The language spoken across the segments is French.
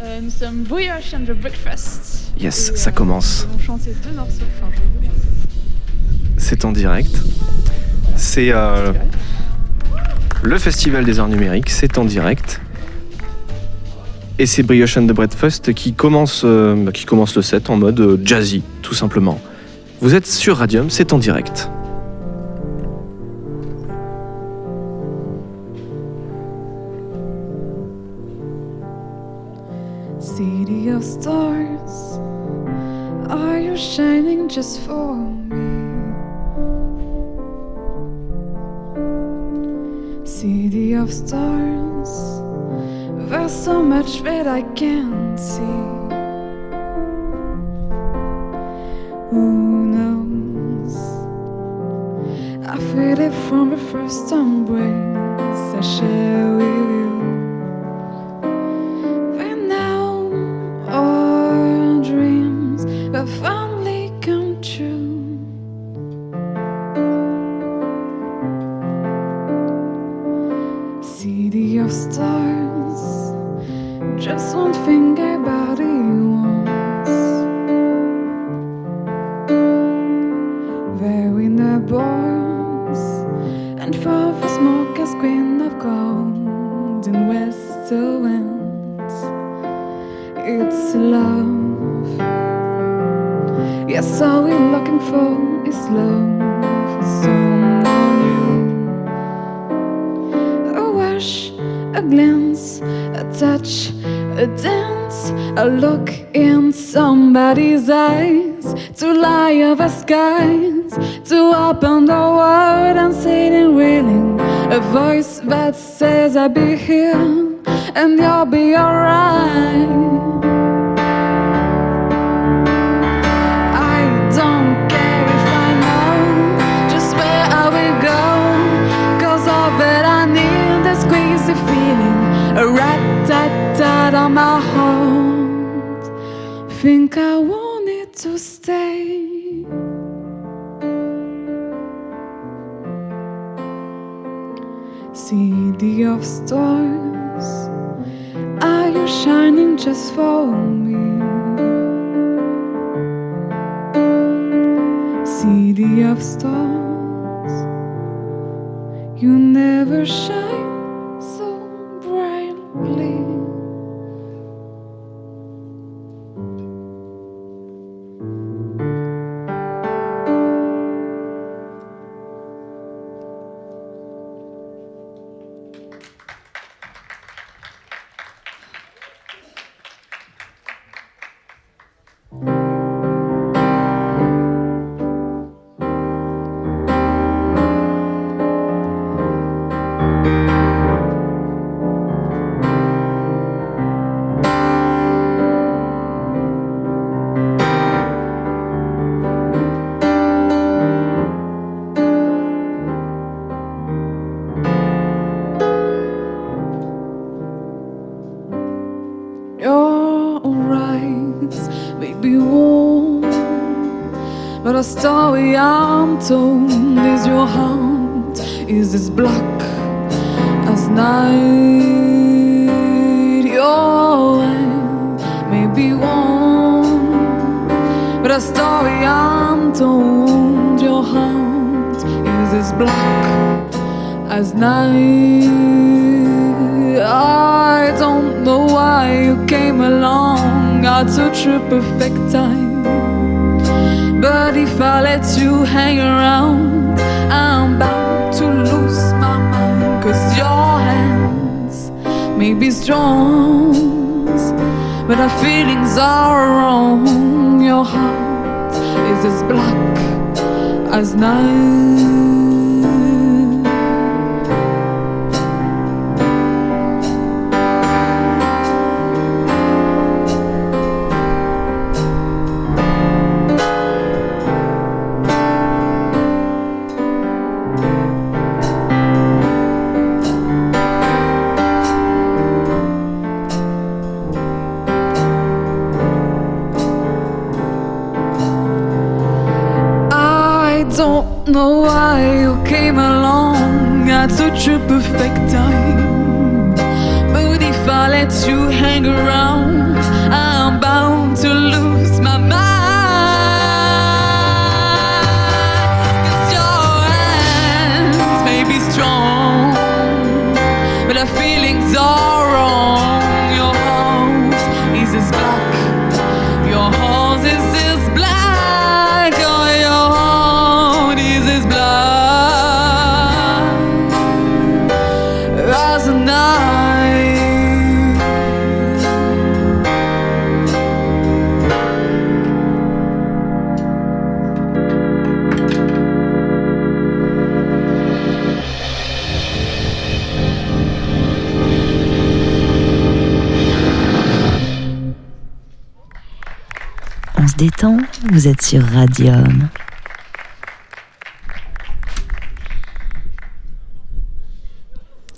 Euh, nous sommes Brioche and the Breakfast. Yes, Et, ça euh, commence. Nous allons chanter deux morceaux. Enfin. C'est en direct. C'est euh, le Festival des Arts Numériques, c'est en direct. Et c'est Brioche and the Breakfast qui commence, euh, qui commence le set en mode euh, jazzy, tout simplement. Vous êtes sur Radium, c'est en direct. That I can't see. Who knows? I feel it from the first embrace I share with It's love. Yes, all we're looking for is love someone new. A wash, a glance, a touch, a dance, a look in somebody's eyes, to lie over skies, to open the world and say it willing. A voice that says I'll be here and you'll be alright. Squeezy feeling, a rat tat tat on my heart. Think I wanted to stay. City of stars, are you shining just for me? City of stars, you never shine but a story I'm told your heart is as black as night. I don't know why you came along at such a perfect time. But if I let you hang around, I'm bound to lose my mind. Cause your hands may be strong, but our feelings are wrong. Your heart is as black as night. Détend, vous êtes sur Radium.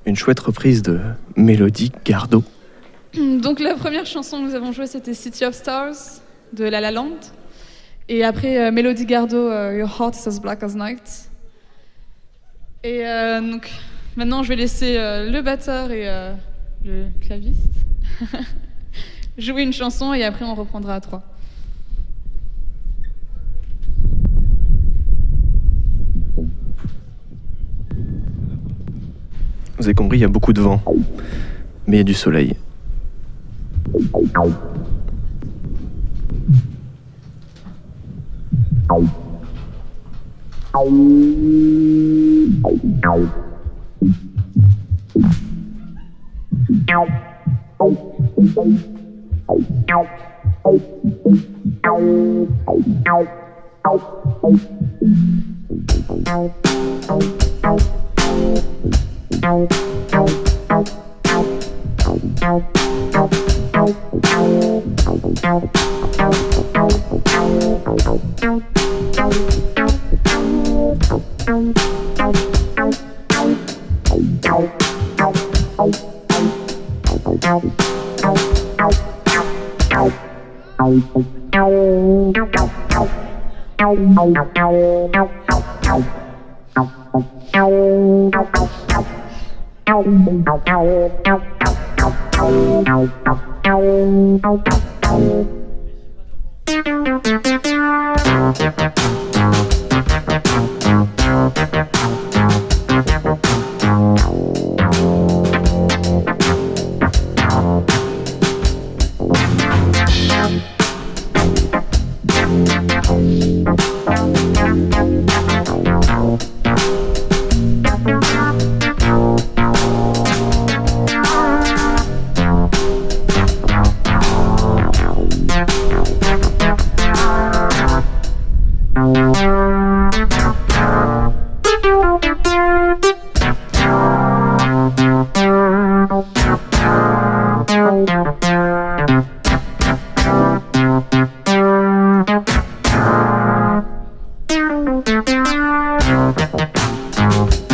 Une chouette reprise de Mélodie Gardot. Donc la première chanson que nous avons jouée, c'était City of Stars de La La Land. Et après, euh, Melody Gardot, euh, Your Heart is as Black as Night. Et euh, donc maintenant, je vais laisser euh, le batteur et euh, le claviste jouer une chanson et après on reprendra à trois. Vous avez compris, il y a beaucoup de vent. Mais il y a du soleil. Bye. Thank you.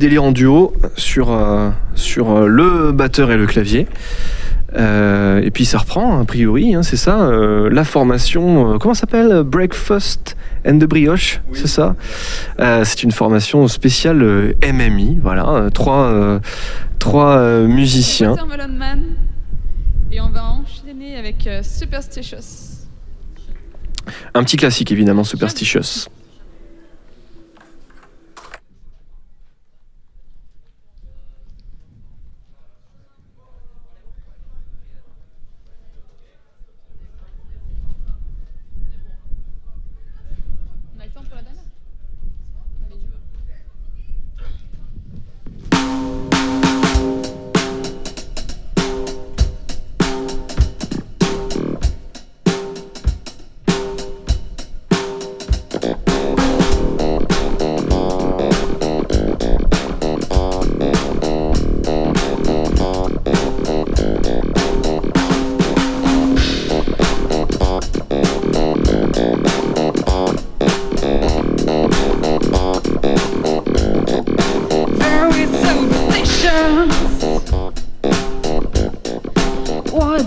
Délire en duo sur, euh, sur euh, le batteur et le clavier. Euh, et puis ça reprend, a priori, hein, c'est ça, euh, la formation, euh, comment ça s'appelle Breakfast and the Brioche, c'est ça? Euh, C'est une formation spéciale euh, MMI, voilà, euh, trois, euh, trois euh, musiciens. Watermelon Man. Et on va enchaîner avec euh, Superstitious. Un petit classique évidemment, Superstitious.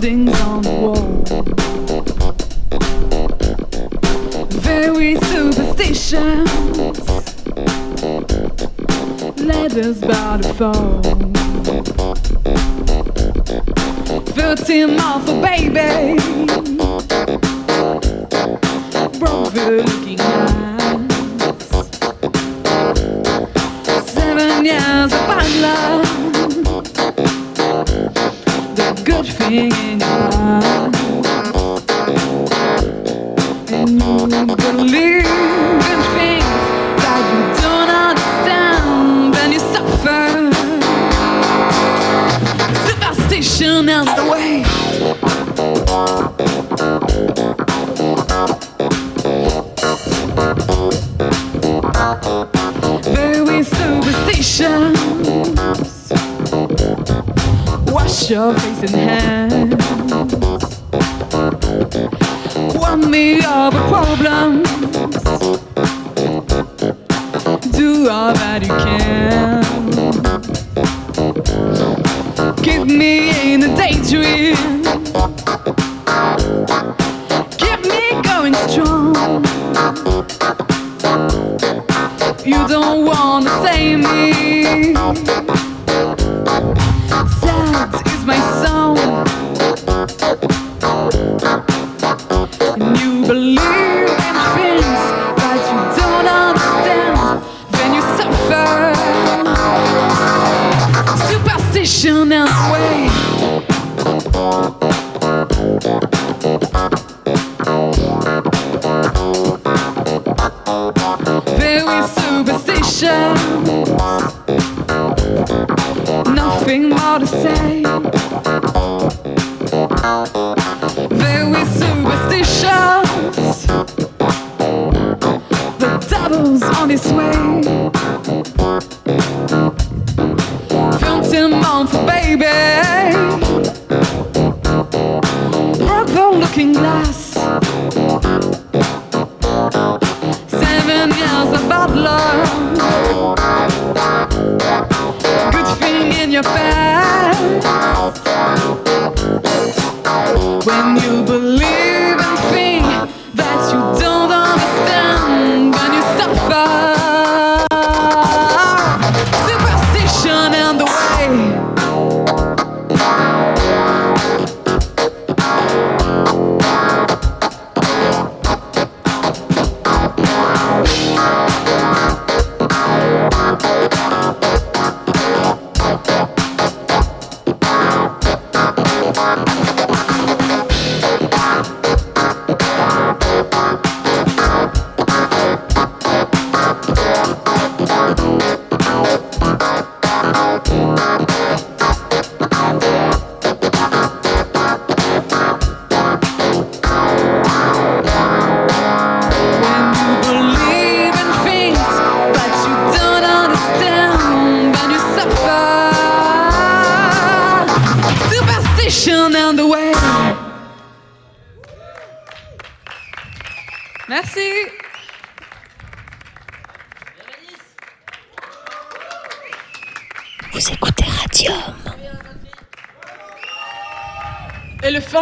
Wordings on the wall. Very superstitious. Letters by the phone. Thirteen months for baby. Broke looking eyes. Seven years of bad love. The good thing your face and hands. Warn me of a problem. Do all that you can. Keep me in a daydream.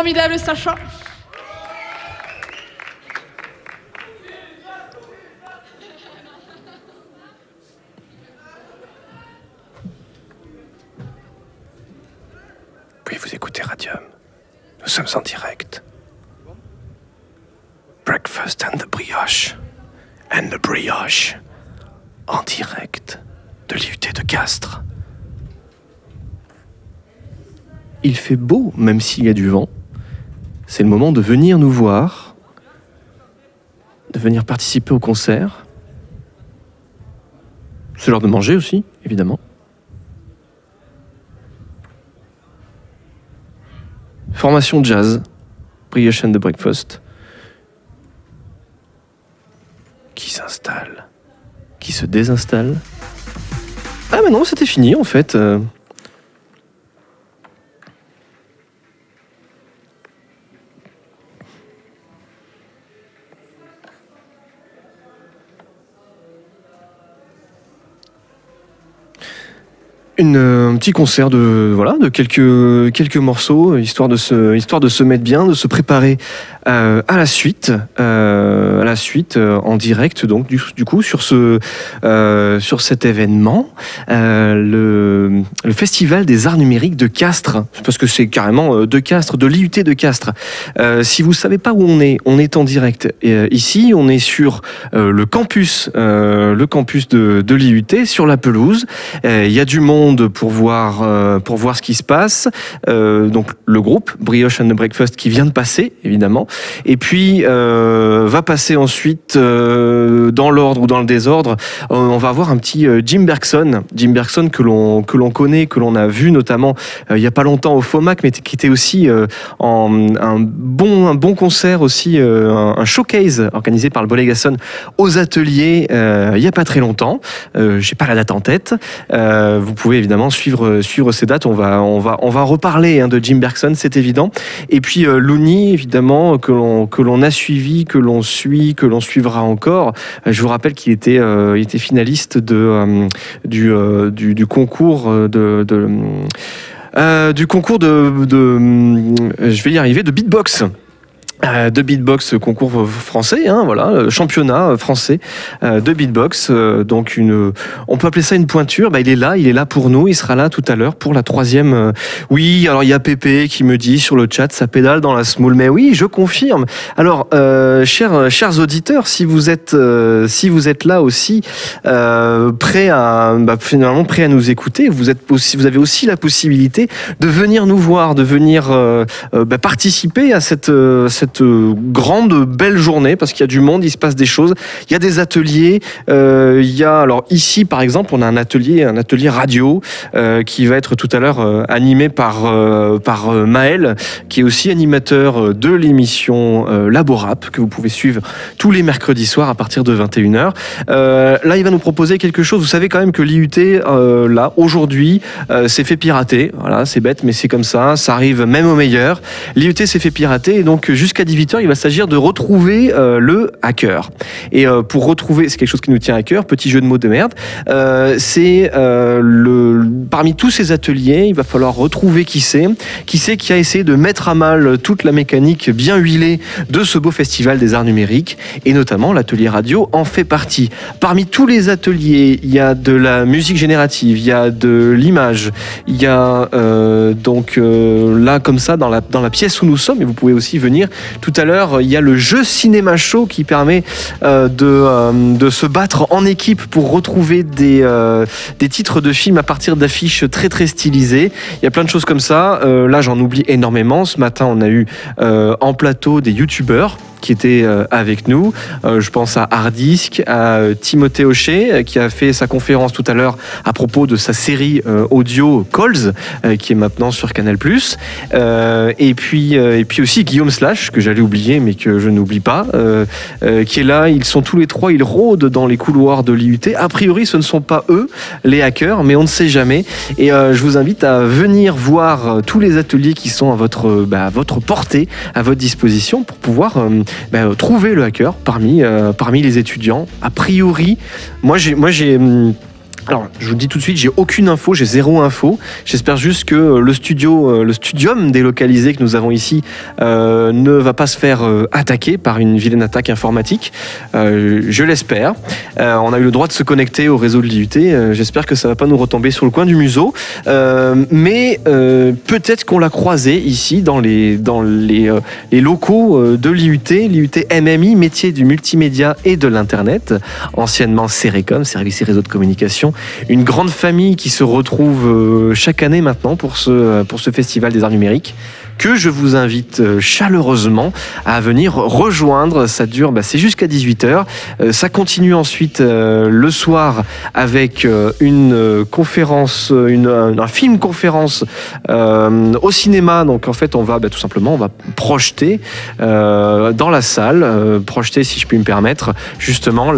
Formidable Sacha. Oui, vous écoutez Radium. Nous sommes en direct. Breakfast and the brioche. And the brioche. En direct de l'IUT de Castres. Il fait beau, même s'il y a du vent. C'est le moment de venir nous voir, de venir participer au concert. C'est l'heure de manger aussi, évidemment. Formation jazz, Brioche and the Breakfast, qui s'installe, qui se désinstalle. Ah mais non, c'était fini en fait. Un petit concert de voilà de quelques morceaux histoire de se mettre bien de se préparer euh, à la suite. Euh, la suite euh, en direct donc du, coup sur ce euh, sur cet événement euh, le, festival des arts numériques de Castres parce que c'est carrément de Castres de l'IUT de Castres si vous savez pas où on est on est en direct ici on est sur le campus le campus de, l'IUT sur la pelouse Il y a du monde pour voir, pour voir ce qui se passe. Donc le groupe Brioche and the Breakfast qui vient de passer, évidemment. Et puis va passer ensuite euh, dans l'ordre ou dans le désordre. euh, on va avoir un petit euh, Jim Bergson, Jim Bergson que l'on que l'on connaît, que l'on a vu notamment euh, il y a pas longtemps au FOMAC, mais qui était aussi euh, un bon un bon concert aussi, euh, un, showcase organisé par le Bolégason aux ateliers euh, il y a pas très longtemps. Euh, J'ai pas la date en tête. Euh, vous pouvez évidemment suivre, suivre ces dates. On va, on va, on va reparler hein, de Jim Bergson, c'est évident. Et puis euh, Looney, évidemment, que l'on, que l'on a suivi, que l'on suit, que l'on suivra encore. Euh, je vous rappelle qu'il était, euh, finaliste euh, du, euh, concours de. euh, du concours de, de, je vais y arriver, de beatbox. Euh, de beatbox euh, concours français, hein, voilà, euh, championnat euh, français euh, de beatbox. euh, donc une, on peut appeler ça une pointure. Bah, il est là, il est là pour nous. Il sera là tout à l'heure pour la troisième. euh, Oui, alors il y a Pépé qui me dit sur le chat, ça pédale dans la small. Mais oui, je confirme. Alors, euh, chers, chers auditeurs, si vous êtes, euh, si vous êtes là aussi, euh, prêts à, bah, finalement prêts à nous écouter, vous êtes aussi, vous avez aussi la possibilité de venir nous voir, de venir euh, euh, bah, participer à cette, euh, euh, grande belle journée parce qu'il y a du monde, il se passe des choses. Il y a des ateliers. euh, il y a alors ici par exemple, on a un atelier, un atelier radio euh, qui va être tout à l'heure animé par par Maël, qui est aussi animateur de l'émission Laborap que vous pouvez suivre tous les mercredis soirs à partir de 21h. Euh, là, il va nous proposer quelque chose. Vous savez quand même que l'IUT là aujourd'hui s'est fait pirater. Voilà, c'est bête, mais c'est comme ça. Ça arrive même au meilleur. L'IUT s'est fait pirater et donc jusqu'à 18h, il va s'agir de retrouver euh, le hacker. Et euh, pour retrouver, c'est quelque chose qui nous tient à cœur, petit jeu de mots de merde, euh, c'est le parmi tous ces ateliers, il va falloir retrouver qui c'est, qui c'est qui a essayé de mettre à mal toute la mécanique bien huilée de ce beau festival des arts numériques et notamment l'atelier radio en fait partie. Parmi tous les ateliers, il y a de la musique générative, il y a de l'image, il y a donc là comme ça dans la, dans la pièce où nous sommes et vous pouvez aussi venir tout à l'heure, il y a le jeu cinéma show qui permet euh, de, euh, de se battre en équipe pour retrouver des, euh, des titres de films à partir d'affiches très très stylisées. Il y a plein de choses comme ça. Là, j'en oublie énormément. Ce matin, on a eu en plateau des youtubeurs qui étaient euh, avec nous. Euh, je pense à Hardisk, à euh, Timothée Hochet, qui a fait sa conférence tout à l'heure à propos de sa série audio Calls, qui est maintenant sur Canal+. Et, puis, et puis aussi Guillaume Slash, que j'allais oublier, mais que je n'oublie pas, qui est là. Ils sont tous les trois, ils rôdent dans les couloirs de l'IUT. A priori, ce ne sont pas eux, les hackers, mais on ne sait jamais. Et je vous invite à venir voir tous les ateliers qui sont à votre, bah, à votre portée, à votre disposition, pour pouvoir bah, euh, trouver le hacker parmi, euh, parmi les étudiants. A priori, moi j'ai, moi j'ai, hum, Alors, je vous le dis tout de suite, j'ai aucune info, j'ai zéro info. J'espère juste que euh, le studio, euh, le studium délocalisé que nous avons ici euh, ne va pas se faire attaquer par une vilaine attaque informatique. Je l'espère. On a eu le droit de se connecter au réseau de l'IUT. J'espère que ça va pas nous retomber sur le coin du museau. Mais peut-être qu'on l'a croisé ici dans les, dans les, les locaux de l'IUT, l'IUT MMI, métier du multimédia et de l'Internet, anciennement Cerecom, Service et Réseau de Communication. Une grande famille qui se retrouve euh, chaque année maintenant pour ce, pour ce festival des arts numériques que je vous invite euh, chaleureusement à venir rejoindre. Ça dure, bah, c'est jusqu'à 18h. ça continue ensuite euh, le soir avec euh, une euh, conférence, euh, un, film conférence euh, au cinéma. Donc en fait, on va bah, tout simplement, projeter euh, dans la salle, euh, projeter si je puis me permettre, justement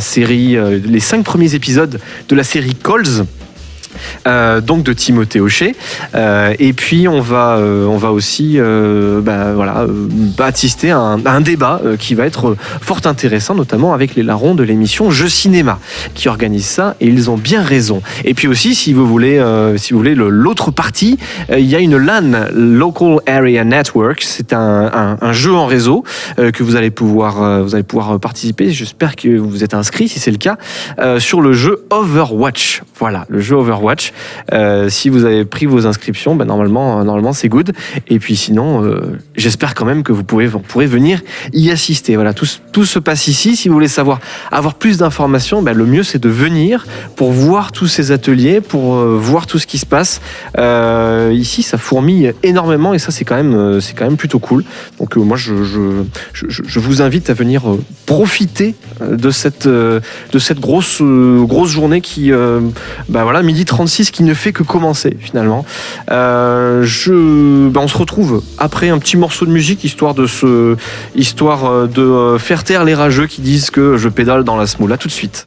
série, euh, les cinq premiers épisodes de la série Calls. Euh, donc de Timothée Hochet. Euh, et puis on va, euh, on va aussi bah, voilà, un, un débat qui va être fort intéressant, notamment avec les larrons de l'émission Jeux Cinéma qui organisent ça et ils ont bien raison. Et puis aussi, si vous voulez, si vous voulez le- l'autre partie, il y a une LAN, Local Area Network. C'est un, un- jeu en réseau que vous allez pouvoir, vous allez pouvoir participer. J'espère que vous êtes inscrit, si c'est le cas, sur le jeu Overwatch. Voilà, le jeu Overwatch. Euh, si vous avez pris vos inscriptions, ben normalement, euh, normalement c'est good. Et puis sinon, euh, j'espère quand même que vous, pouvez, vous pourrez venir y assister. Voilà, tout, tout se passe ici. Si vous voulez savoir, avoir plus d'informations, ben, le mieux c'est de venir pour voir tous ces ateliers, pour voir tout ce qui se passe. Ici, ça fourmille énormément et ça c'est quand même, c'est quand même plutôt cool. Donc moi, je, je, je, je vous invite à venir profiter de cette, de cette grosse, grosse journée qui, bah voilà, midi 36 qui ne fait que commencer finalement. Euh, je, bah, on se retrouve après un petit morceau de musique histoire de euh, euh, faire taire les rageux qui disent que je pédale dans la smoule. Tout de suite.